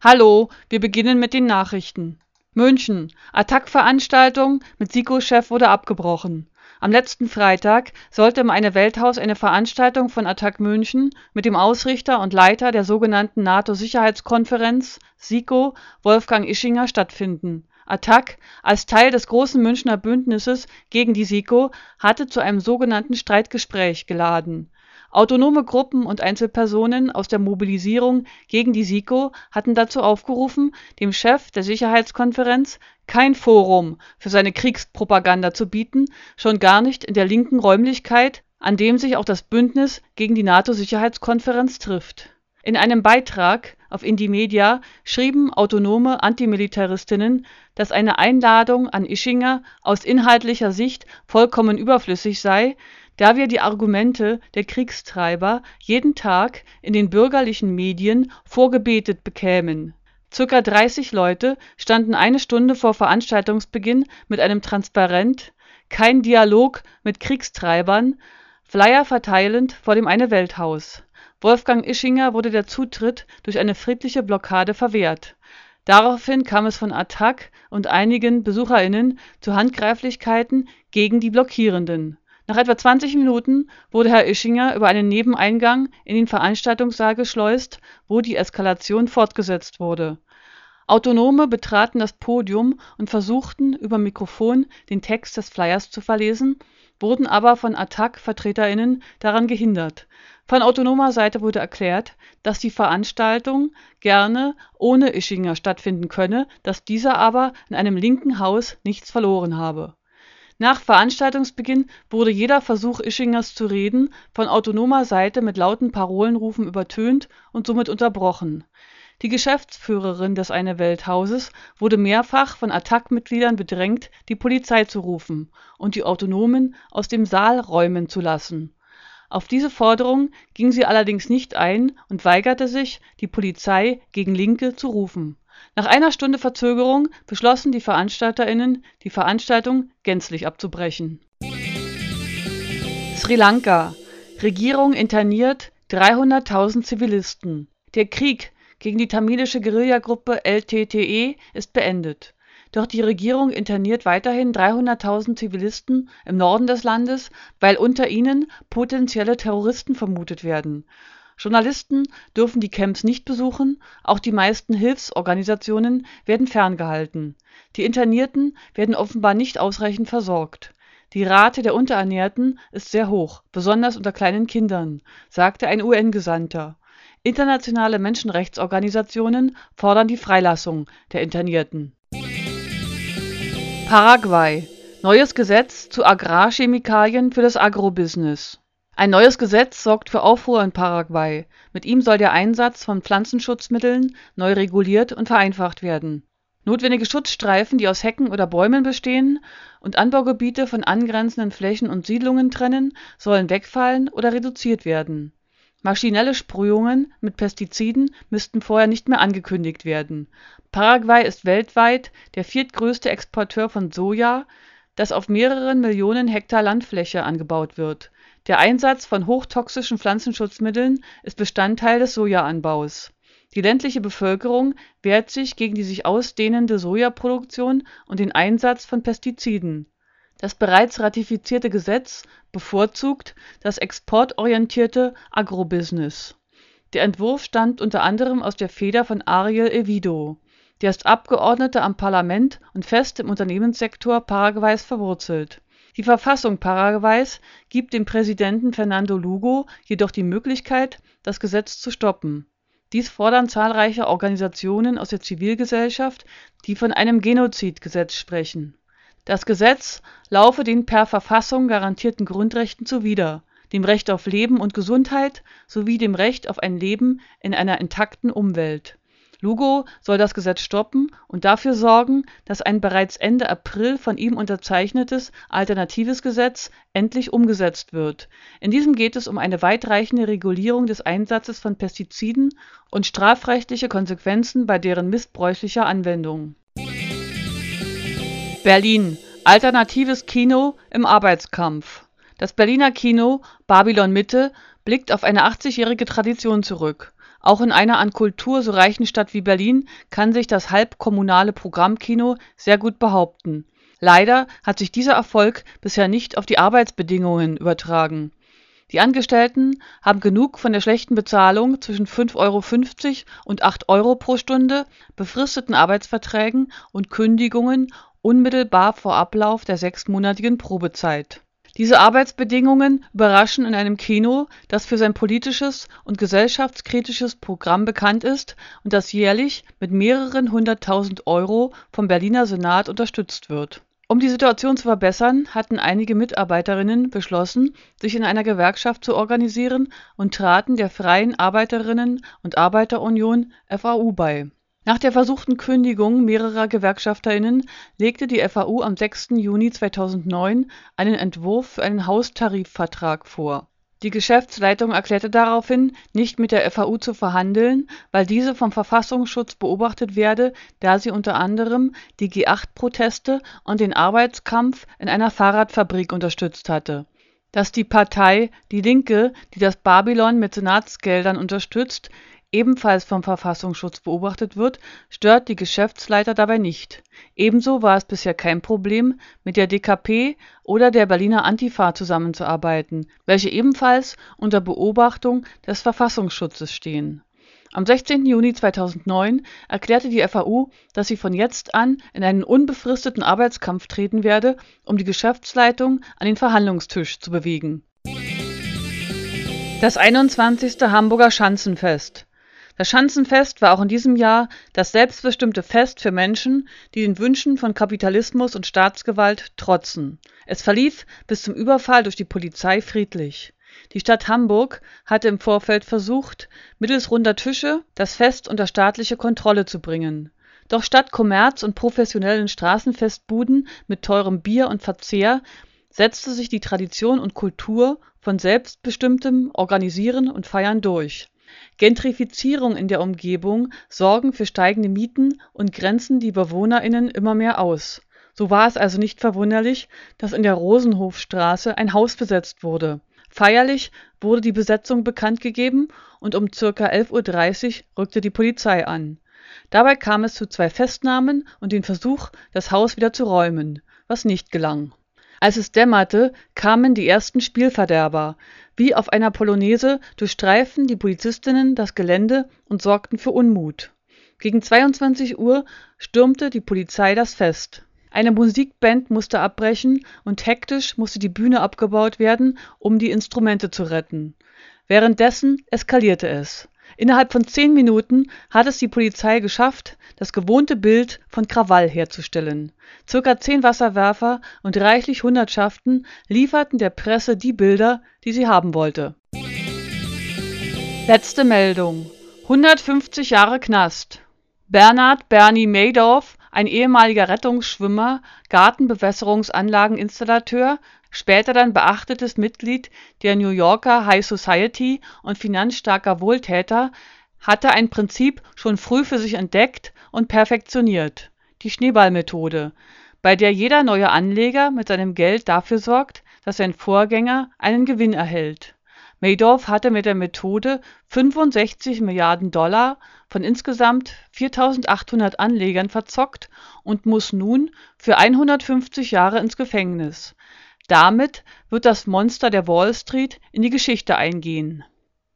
Hallo, wir beginnen mit den Nachrichten. München. Attack-Veranstaltung mit SIKO-Chef wurde abgebrochen. Am letzten Freitag sollte im Eine Welthaus eine Veranstaltung von Attac München mit dem Ausrichter und Leiter der sogenannten NATO-Sicherheitskonferenz (SIKO) Wolfgang Ischinger stattfinden. Attac, als Teil des großen Münchner Bündnisses gegen die SIKO, hatte zu einem sogenannten Streitgespräch geladen Autonome Gruppen und Einzelpersonen aus der Mobilisierung gegen die SIKO hatten dazu aufgerufen, dem Chef der Sicherheitskonferenz kein Forum für seine Kriegspropaganda zu bieten, schon gar nicht in der linken Räumlichkeit, an dem sich auch das Bündnis gegen die NATO-Sicherheitskonferenz trifft. In einem Beitrag auf Indymedia schrieben autonome Antimilitaristinnen, dass eine Einladung an Ischinger aus inhaltlicher Sicht vollkommen überflüssig sei da wir die Argumente der Kriegstreiber jeden Tag in den bürgerlichen Medien vorgebetet bekämen. Circa 30 Leute standen eine Stunde vor Veranstaltungsbeginn mit einem Transparent Kein Dialog mit Kriegstreibern Flyer verteilend vor dem Eine-Welt-Haus. Wolfgang Ischinger wurde der Zutritt durch eine friedliche Blockade verwehrt. Daraufhin kam es von Attac und einigen BesucherInnen zu Handgreiflichkeiten gegen die Blockierenden nach etwa 20 Minuten wurde Herr Ischinger über einen Nebeneingang in den Veranstaltungssaal geschleust, wo die Eskalation fortgesetzt wurde. Autonome betraten das Podium und versuchten über Mikrofon den Text des Flyers zu verlesen, wurden aber von Attac-VertreterInnen daran gehindert. Von autonomer Seite wurde erklärt, dass die Veranstaltung gerne ohne Ischinger stattfinden könne, dass dieser aber in einem linken Haus nichts verloren habe nach Veranstaltungsbeginn wurde jeder Versuch Ischingers zu reden von autonomer Seite mit lauten Parolenrufen übertönt und somit unterbrochen. Die Geschäftsführerin des Eine-Welt-Hauses wurde mehrfach von Attac-Mitgliedern bedrängt, die Polizei zu rufen und die Autonomen aus dem Saal räumen zu lassen. Auf diese Forderung ging sie allerdings nicht ein und weigerte sich, die Polizei gegen Linke zu rufen nach einer Stunde Verzögerung beschlossen die VeranstalterInnen, die Veranstaltung gänzlich abzubrechen. Sri Lanka: Regierung interniert 300.000 Zivilisten. Der Krieg gegen die tamilische Guerillagruppe LTTE ist beendet. Doch die Regierung interniert weiterhin 300.000 Zivilisten im Norden des Landes, weil unter ihnen potenzielle Terroristen vermutet werden Journalisten dürfen die Camps nicht besuchen, auch die meisten Hilfsorganisationen werden ferngehalten. Die Internierten werden offenbar nicht ausreichend versorgt. Die Rate der Unterernährten ist sehr hoch, besonders unter kleinen Kindern, sagte ein UN-Gesandter. Internationale Menschenrechtsorganisationen fordern die Freilassung der Internierten. Paraguay Neues Gesetz zu Agrarchemikalien für das Agrobusiness ein neues Gesetz sorgt für Aufruhr in Paraguay. Mit ihm soll der Einsatz von Pflanzenschutzmitteln neu reguliert und vereinfacht werden. Notwendige Schutzstreifen, die aus Hecken oder Bäumen bestehen und Anbaugebiete von angrenzenden Flächen und Siedlungen trennen, sollen wegfallen oder reduziert werden. Maschinelle Sprühungen mit Pestiziden müssten vorher nicht mehr angekündigt werden. Paraguay ist weltweit der viertgrößte Exporteur von Soja, das auf mehreren Millionen Hektar Landfläche angebaut wird der Einsatz von hochtoxischen Pflanzenschutzmitteln ist Bestandteil des Sojaanbaus. Die ländliche Bevölkerung wehrt sich gegen die sich ausdehnende Sojaproduktion und den Einsatz von Pestiziden. Das bereits ratifizierte Gesetz bevorzugt das exportorientierte Agrobusiness. Der Entwurf stammt unter anderem aus der Feder von Ariel Evido. Der ist Abgeordneter am Parlament und fest im Unternehmenssektor Paraguays verwurzelt die Verfassung Paraguays gibt dem Präsidenten Fernando Lugo jedoch die Möglichkeit, das Gesetz zu stoppen. Dies fordern zahlreiche Organisationen aus der Zivilgesellschaft, die von einem Genozidgesetz sprechen. Das Gesetz laufe den per Verfassung garantierten Grundrechten zuwider, dem Recht auf Leben und Gesundheit sowie dem Recht auf ein Leben in einer intakten Umwelt Lugo soll das Gesetz stoppen und dafür sorgen, dass ein bereits Ende April von ihm unterzeichnetes alternatives Gesetz endlich umgesetzt wird. In diesem geht es um eine weitreichende Regulierung des Einsatzes von Pestiziden und strafrechtliche Konsequenzen bei deren missbräuchlicher Anwendung. Berlin Alternatives Kino im Arbeitskampf Das Berliner Kino Babylon Mitte blickt auf eine 80-jährige Tradition zurück Auch in einer an Kultur so reichen Stadt wie Berlin kann sich das halbkommunale Programmkino sehr gut behaupten. Leider hat sich dieser Erfolg bisher nicht auf die Arbeitsbedingungen übertragen. Die Angestellten haben genug von der schlechten Bezahlung zwischen 5,50 Euro und 8 Euro pro Stunde, befristeten Arbeitsverträgen und Kündigungen unmittelbar vor Ablauf der sechsmonatigen Probezeit. Diese Arbeitsbedingungen überraschen in einem Kino, das für sein politisches und gesellschaftskritisches Programm bekannt ist und das jährlich mit mehreren hunderttausend Euro vom Berliner Senat unterstützt wird um die Situation zu verbessern, hatten einige Mitarbeiterinnen beschlossen, sich in einer Gewerkschaft zu organisieren und traten der Freien Arbeiterinnen und Arbeiterunion (FAU) bei. Nach der versuchten Kündigung mehrerer Gewerkschafterinnen legte die FAU am 6. Juni 2009 einen Entwurf für einen Haustarifvertrag vor die Geschäftsleitung erklärte daraufhin, nicht mit der FAU zu verhandeln, weil diese vom Verfassungsschutz beobachtet werde, da sie unter anderem die G8-Proteste und den Arbeitskampf in einer Fahrradfabrik unterstützt hatte. Dass die Partei Die Linke, die das Babylon mit Senatsgeldern unterstützt ebenfalls vom Verfassungsschutz beobachtet wird, stört die Geschäftsleiter dabei nicht. Ebenso war es bisher kein Problem, mit der DKP oder der Berliner Antifa zusammenzuarbeiten, welche ebenfalls unter Beobachtung des Verfassungsschutzes stehen. Am 16. Juni 2009 erklärte die FAU, dass sie von jetzt an in einen unbefristeten Arbeitskampf treten werde, um die Geschäftsleitung an den Verhandlungstisch zu bewegen. Das 21. Hamburger Schanzenfest das Schanzenfest war auch in diesem Jahr das selbstbestimmte Fest für Menschen, die den Wünschen von Kapitalismus und Staatsgewalt trotzen. Es verlief bis zum Überfall durch die Polizei friedlich. Die Stadt Hamburg hatte im Vorfeld versucht, mittels runder Tische das Fest unter staatliche Kontrolle zu bringen. Doch statt Kommerz und professionellen Straßenfestbuden mit teurem Bier und Verzehr setzte sich die Tradition und Kultur von selbstbestimmtem Organisieren und Feiern durch Gentrifizierung in der Umgebung sorgen für steigende Mieten und grenzen die BewohnerInnen immer mehr aus. So war es also nicht verwunderlich, dass in der Rosenhofstraße ein Haus besetzt wurde. Feierlich wurde die Besetzung bekannt gegeben und um ca. 11.30 Uhr rückte die Polizei an. Dabei kam es zu zwei Festnahmen und den Versuch, das Haus wieder zu räumen, was nicht gelang als es dämmerte, kamen die ersten Spielverderber. Wie auf einer Polonaise durchstreiften die Polizistinnen das Gelände und sorgten für Unmut. Gegen 22 Uhr stürmte die Polizei das Fest. Eine Musikband musste abbrechen und hektisch musste die Bühne abgebaut werden, um die Instrumente zu retten. Währenddessen eskalierte es Innerhalb von zehn Minuten hat es die Polizei geschafft, das gewohnte Bild von Krawall herzustellen. Circa zehn Wasserwerfer und reichlich Hundertschaften lieferten der Presse die Bilder, die sie haben wollte. Letzte Meldung. 150 Jahre Knast. Bernhard Bernie Madoff, ein ehemaliger Rettungsschwimmer, Gartenbewässerungsanlageninstallateur, später dann beachtetes Mitglied der New Yorker High Society und finanzstarker Wohltäter, hatte ein Prinzip schon früh für sich entdeckt und perfektioniert: die Schneeballmethode, bei der jeder neue Anleger mit seinem Geld dafür sorgt, dass sein Vorgänger einen Gewinn erhält. Madoff hatte mit der Methode 65 Milliarden Dollar von insgesamt 4.800 Anlegern verzockt und muss nun für 150 Jahre ins Gefängnis damit wird das Monster der Wall Street in die Geschichte eingehen.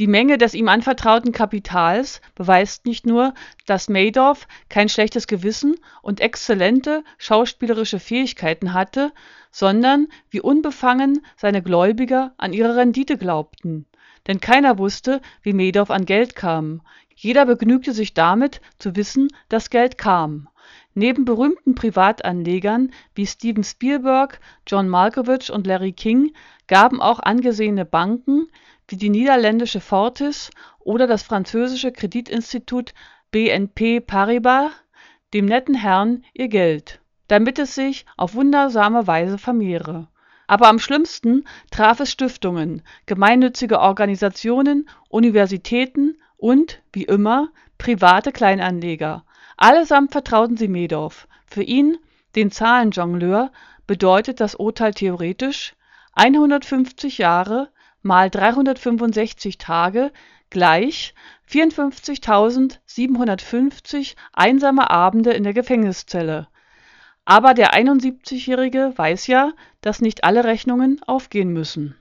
Die Menge des ihm anvertrauten Kapitals beweist nicht nur, dass Madoff kein schlechtes Gewissen und exzellente schauspielerische Fähigkeiten hatte, sondern wie unbefangen seine Gläubiger an ihre Rendite glaubten. Denn keiner wusste, wie Madoff an Geld kam. Jeder begnügte sich damit, zu wissen, dass Geld kam Neben berühmten Privatanlegern wie Steven Spielberg, John Malkovich und Larry King gaben auch angesehene Banken wie die niederländische Fortis oder das französische Kreditinstitut BNP Paribas dem netten Herrn ihr Geld, damit es sich auf wundersame Weise vermehre. Aber am schlimmsten traf es Stiftungen, gemeinnützige Organisationen, Universitäten und, wie immer, private Kleinanleger Allesamt vertrauten sie Madoff. Für ihn, den Zahlenjongleur, bedeutet das Urteil theoretisch: 150 Jahre mal 365 Tage gleich 54.750 einsame Abende in der Gefängniszelle. Aber der 71-Jährige weiß ja, dass nicht alle Rechnungen aufgehen müssen